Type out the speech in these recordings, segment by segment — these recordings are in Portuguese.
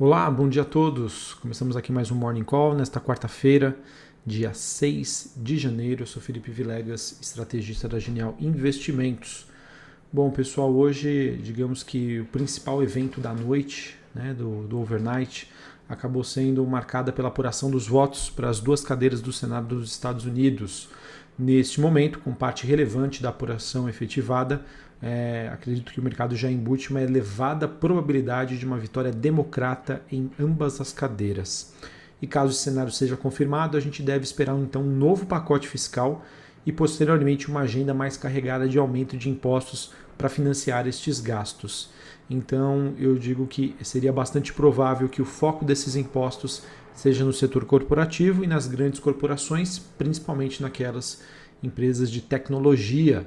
Olá, bom dia a todos. Começamos aqui mais um Morning Call nesta quarta-feira, dia 6 de janeiro. Eu sou Felipe Vilegas, estrategista da Genial Investimentos. Bom, pessoal, hoje, digamos que o principal evento da noite, né, do, do overnight, acabou sendo marcada pela apuração dos votos para as duas cadeiras do Senado dos Estados Unidos. Neste momento, com parte relevante da apuração efetivada, é, acredito que o mercado já embute uma elevada probabilidade de uma vitória democrata em ambas as cadeiras. E caso esse cenário seja confirmado, a gente deve esperar então um novo pacote fiscal e posteriormente uma agenda mais carregada de aumento de impostos para financiar estes gastos. Então, eu digo que seria bastante provável que o foco desses impostos seja no setor corporativo e nas grandes corporações, principalmente naquelas empresas de tecnologia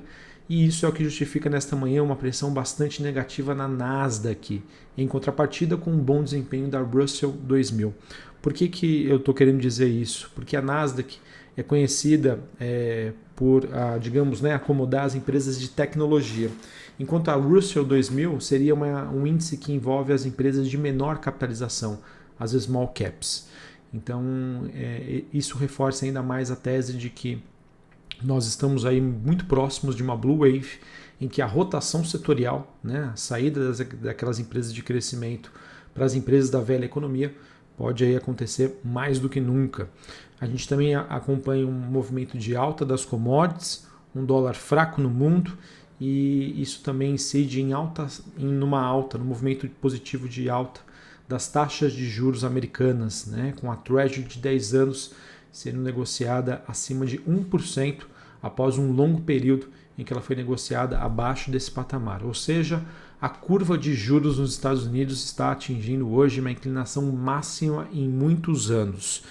e isso é o que justifica nesta manhã uma pressão bastante negativa na Nasdaq, em contrapartida com um bom desempenho da Russell 2000. Por que, que eu estou querendo dizer isso? Porque a Nasdaq é conhecida é, por, a, digamos, né, acomodar as empresas de tecnologia, enquanto a Russell 2000 seria uma, um índice que envolve as empresas de menor capitalização, as small caps. Então, é, isso reforça ainda mais a tese de que nós estamos aí muito próximos de uma blue wave em que a rotação setorial, né, a saída das, daquelas empresas de crescimento para as empresas da velha economia pode aí acontecer mais do que nunca. A gente também acompanha um movimento de alta das commodities, um dólar fraco no mundo e isso também incide em alta, em numa alta, no movimento positivo de alta das taxas de juros americanas, né, com a Treasury de 10 anos sendo negociada acima de 1% após um longo período em que ela foi negociada abaixo desse patamar. Ou seja, a curva de juros nos Estados Unidos está atingindo hoje uma inclinação máxima em muitos anos.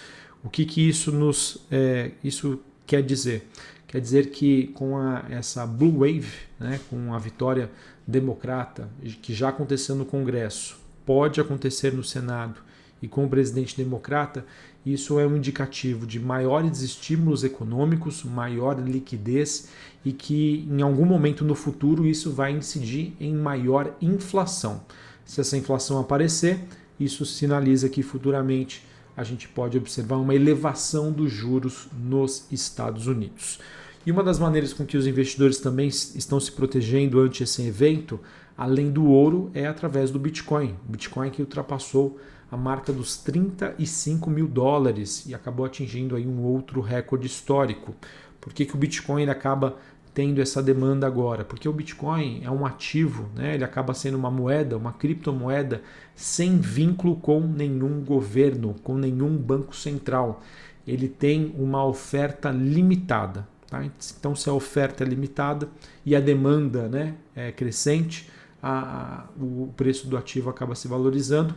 O que, que isso nos é, isso quer dizer? Quer dizer que com a, essa blue wave, né, com a vitória democrata que já aconteceu no Congresso, pode acontecer no Senado e com o presidente democrata, isso é um indicativo de maiores estímulos econômicos, maior liquidez e que em algum momento no futuro isso vai incidir em maior inflação. Se essa inflação aparecer, isso sinaliza que futuramente a gente pode observar uma elevação dos juros nos Estados Unidos. E uma das maneiras com que os investidores também estão se protegendo ante esse evento, além do ouro, é através do Bitcoin. O Bitcoin que ultrapassou a marca dos 35 mil dólares e acabou atingindo aí um outro recorde histórico. Por que, que o Bitcoin acaba tendo essa demanda agora? Porque o Bitcoin é um ativo, né? ele acaba sendo uma moeda, uma criptomoeda sem vínculo com nenhum governo, com nenhum banco central. Ele tem uma oferta limitada. Tá? Então, se a oferta é limitada e a demanda né, é crescente, a, o preço do ativo acaba se valorizando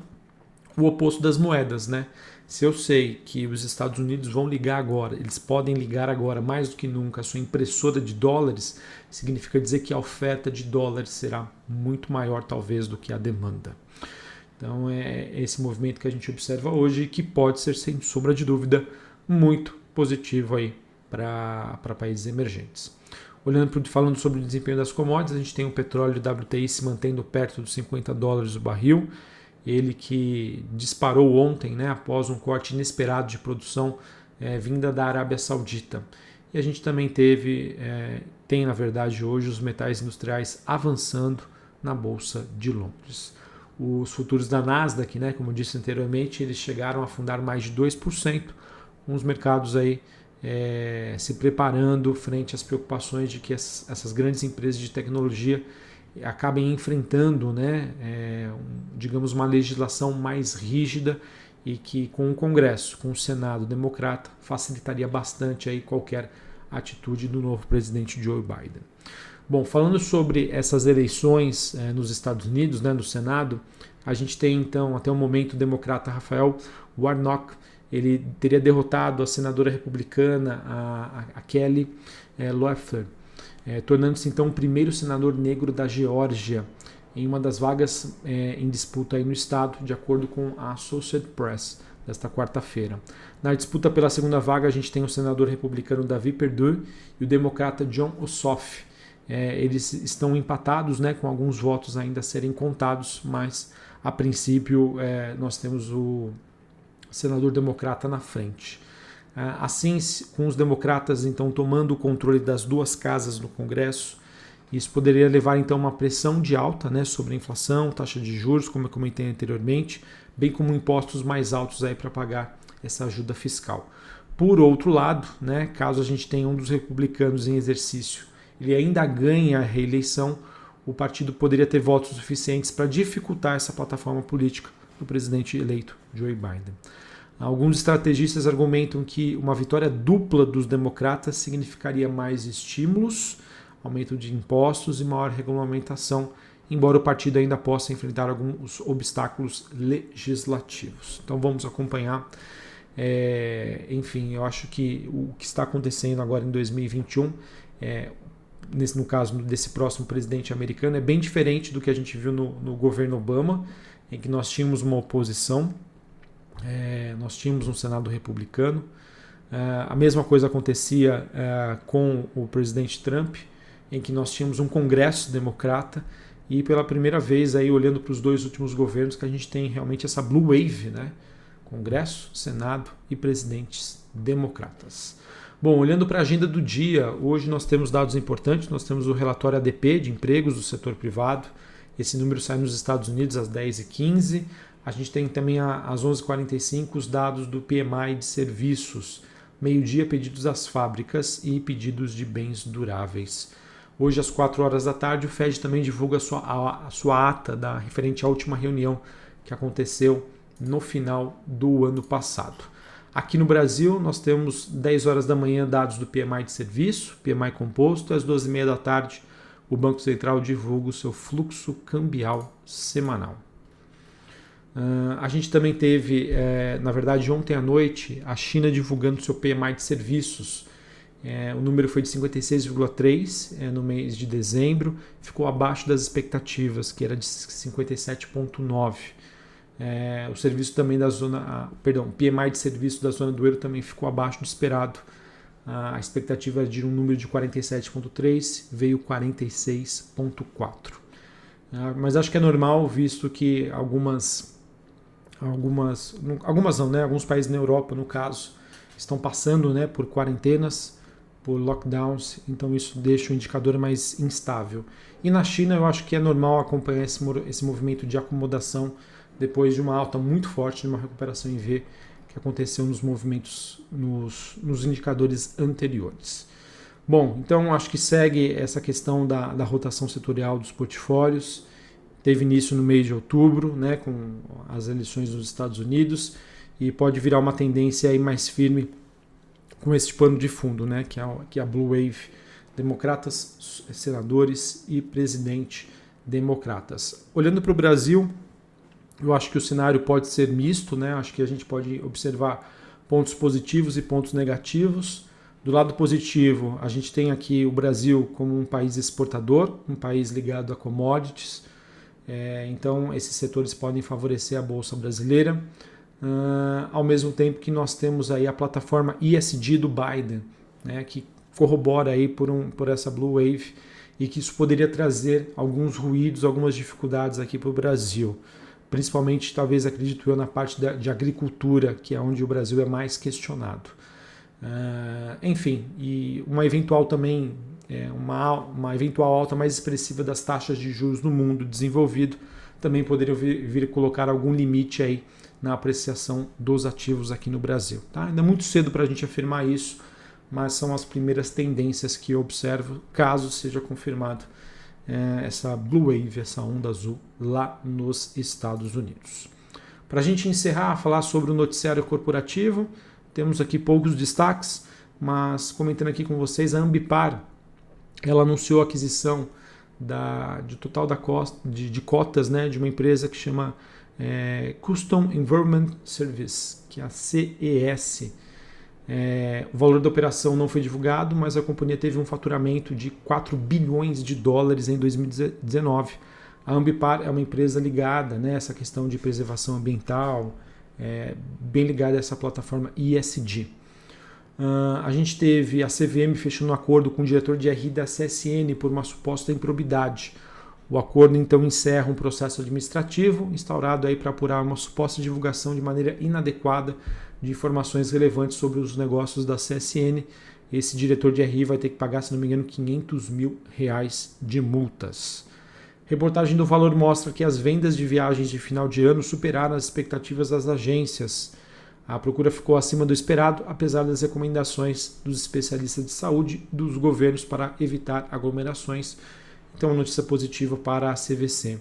o oposto das moedas, né? Se eu sei que os Estados Unidos vão ligar agora, eles podem ligar agora mais do que nunca a sua impressora de dólares, significa dizer que a oferta de dólares será muito maior talvez do que a demanda. Então é esse movimento que a gente observa hoje que pode ser sem sombra de dúvida muito positivo aí para países emergentes. Olhando falando sobre o desempenho das commodities, a gente tem o petróleo WTI se mantendo perto dos 50 dólares o barril ele que disparou ontem, né, após um corte inesperado de produção é, vinda da Arábia Saudita. E a gente também teve, é, tem na verdade hoje os metais industriais avançando na Bolsa de Londres. Os futuros da Nasdaq, né, como eu disse anteriormente, eles chegaram a afundar mais de 2%, com os mercados aí é, se preparando frente às preocupações de que as, essas grandes empresas de tecnologia acabem enfrentando, né, é, digamos, uma legislação mais rígida e que com o Congresso, com o Senado democrata, facilitaria bastante aí qualquer atitude do novo presidente Joe Biden. Bom, falando sobre essas eleições é, nos Estados Unidos, né, no Senado, a gente tem então até o momento o democrata Rafael Warnock, ele teria derrotado a senadora republicana a, a, Kelly é, Loeffler, é, tornando-se então o primeiro senador negro da Geórgia em uma das vagas é, em disputa aí no estado, de acordo com a Associated Press desta quarta-feira. Na disputa pela segunda vaga, a gente tem o senador republicano Davi Perdue e o democrata John Ossoff. É, eles estão empatados, né, com alguns votos ainda a serem contados, mas a princípio é, nós temos o senador democrata na frente. É, assim, com os democratas então tomando o controle das duas casas no Congresso, isso poderia levar então uma pressão de alta né, sobre a inflação, taxa de juros, como eu comentei anteriormente, bem como impostos mais altos aí para pagar essa ajuda fiscal. Por outro lado, né, caso a gente tenha um dos republicanos em exercício, ele ainda ganha a reeleição, o partido poderia ter votos suficientes para dificultar essa plataforma política do presidente eleito Joe Biden. Alguns estrategistas argumentam que uma vitória dupla dos democratas significaria mais estímulos, aumento de impostos e maior regulamentação, embora o partido ainda possa enfrentar alguns obstáculos legislativos. Então vamos acompanhar. É, enfim, eu acho que o que está acontecendo agora em 2021 é, nesse, no caso desse próximo presidente americano, é bem diferente do que a gente viu no, no governo Obama, em que nós tínhamos uma oposição, é, nós tínhamos um Senado republicano. É, a mesma coisa acontecia é, com o presidente Trump, em que nós tínhamos um Congresso democrata e pela primeira vez aí olhando para os dois últimos governos que a gente tem realmente essa blue wave, né? Congresso, Senado e presidentes democratas. Bom, olhando para a agenda do dia, hoje nós temos dados importantes, nós temos o relatório ADP de empregos do setor privado. Esse número sai nos Estados Unidos às 10h15. A gente tem também às 11h45 os dados do PMI de serviços. Meio-dia, pedidos às fábricas e pedidos de bens duráveis. Hoje, às 4 horas da tarde, o FED também divulga a sua, a, sua ata da, referente à última reunião que aconteceu no final do ano passado. Aqui no Brasil, nós temos 10 horas da manhã dados do PMI de serviço, PMI composto, às 12h30 da tarde, o Banco Central divulga o seu fluxo cambial semanal. Uh, a gente também teve, é, na verdade, ontem à noite, a China divulgando seu PMI de serviços. É, o número foi de 56,3 é, no mês de dezembro, ficou abaixo das expectativas, que era de 57,9. É, o serviço também da zona, a, perdão, PMI de serviço da zona do euro também ficou abaixo do esperado. A expectativa de um número de 47,3 veio 46,4. É, mas acho que é normal, visto que algumas, algumas, algumas não, né? Alguns países na Europa, no caso, estão passando, né, por quarentenas, por lockdowns, então isso deixa o indicador mais instável. E na China eu acho que é normal acompanhar esse, esse movimento de acomodação depois de uma alta muito forte, de uma recuperação em V que aconteceu nos movimentos, nos, nos indicadores anteriores. Bom, então acho que segue essa questão da, da rotação setorial dos portfólios. Teve início no mês de outubro, né, com as eleições nos Estados Unidos, e pode virar uma tendência aí mais firme com esse pano de fundo, né, que é a, que é a Blue Wave, democratas, senadores e presidente democratas. Olhando para o Brasil, eu acho que o cenário pode ser misto, né? Acho que a gente pode observar pontos positivos e pontos negativos. Do lado positivo, a gente tem aqui o Brasil como um país exportador, um país ligado a commodities. É, então, esses setores podem favorecer a bolsa brasileira. Uh, ao mesmo tempo que nós temos aí a plataforma ESG do Biden, né, que corrobora aí por, um, por essa Blue Wave e que isso poderia trazer alguns ruídos, algumas dificuldades aqui para o Brasil principalmente talvez acredito eu na parte de agricultura, que é onde o Brasil é mais questionado. Uh, enfim, e uma eventual também é, uma, uma eventual alta mais expressiva das taxas de juros no mundo desenvolvido também poderia vir, vir colocar algum limite aí na apreciação dos ativos aqui no Brasil. Tá? Ainda é muito cedo para a gente afirmar isso, mas são as primeiras tendências que eu observo, caso seja confirmado é, essa Blue Wave, essa onda azul, lá nos Estados Unidos. Para a gente encerrar, falar sobre o noticiário corporativo, temos aqui poucos destaques, mas comentando aqui com vocês, a Ambipar ela anunciou a aquisição da, de total da costa, de, de cotas né, de uma empresa que chama é, Custom Environment Service, que é a CES. É, o valor da operação não foi divulgado, mas a companhia teve um faturamento de 4 bilhões de dólares em 2019. A Ambipar é uma empresa ligada né, questão de preservação ambiental, é, bem ligada a essa plataforma ISD. Uh, a gente teve a CVM fechando um acordo com o diretor de RI da CSN por uma suposta improbidade. O acordo então encerra um processo administrativo instaurado aí para apurar uma suposta divulgação de maneira inadequada de informações relevantes sobre os negócios da CSN. Esse diretor de RI vai ter que pagar, se não me engano, 500 mil reais de multas. Reportagem do Valor mostra que as vendas de viagens de final de ano superaram as expectativas das agências. A procura ficou acima do esperado, apesar das recomendações dos especialistas de saúde dos governos para evitar aglomerações. Então, uma notícia positiva para a CVC.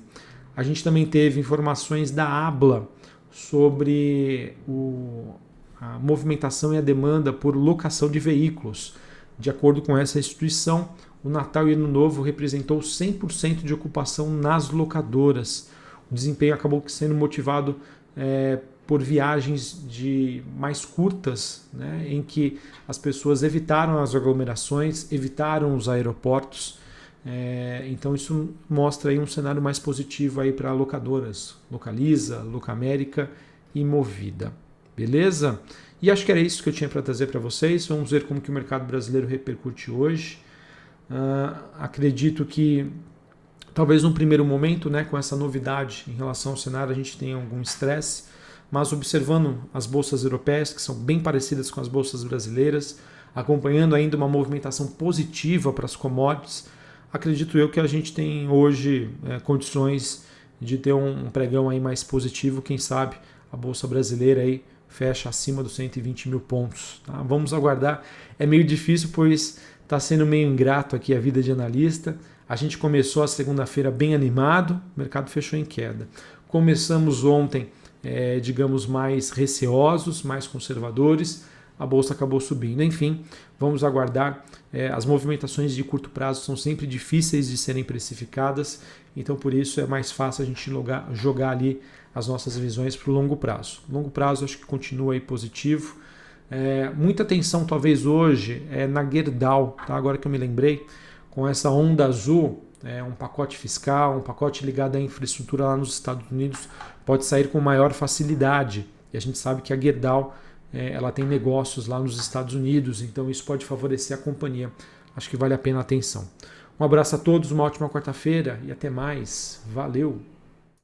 A gente também teve informações da ABLA sobre o, a movimentação e a demanda por locação de veículos. De acordo com essa instituição, o Natal e Ano Novo representou 100% de ocupação nas locadoras. O desempenho acabou sendo motivado é, por viagens de mais curtas, né, em que as pessoas evitaram as aglomerações, evitaram os aeroportos. É, então isso mostra aí um cenário mais positivo aí para locadoras, Localiza, Locamérica e Movida. Beleza? E acho que era isso que eu tinha para trazer para vocês. Vamos ver como que o mercado brasileiro repercute hoje. Uh, acredito que talvez num primeiro momento, né, com essa novidade em relação ao cenário, a gente tenha algum estresse, mas observando as bolsas europeias, que são bem parecidas com as bolsas brasileiras, acompanhando ainda uma movimentação positiva para as commodities, acredito eu que a gente tem hoje é, condições de ter um pregão aí mais positivo, quem sabe a bolsa brasileira aí fecha acima dos 120 mil pontos. Tá? Vamos aguardar. É meio difícil, pois está sendo meio ingrato aqui a vida de analista. A gente começou a segunda-feira bem animado, o mercado fechou em queda. Começamos ontem, é, digamos, mais receosos, mais conservadores, a bolsa acabou subindo. Enfim, vamos aguardar. É, as movimentações de curto prazo são sempre difíceis de serem precificadas, então por isso é mais fácil a gente jogar, jogar ali as nossas visões para o longo prazo. Longo prazo acho que continua aí positivo. É, muita atenção talvez hoje é na Gerdau, tá? agora que eu me lembrei, com essa onda azul, é, um pacote fiscal, um pacote ligado à infraestrutura lá nos Estados Unidos pode sair com maior facilidade. E a gente sabe que a Gerdau é, ela tem negócios lá nos Estados Unidos, então isso pode favorecer a companhia. Acho que vale a pena a atenção. Um abraço a todos, uma ótima quarta-feira e até mais. Valeu!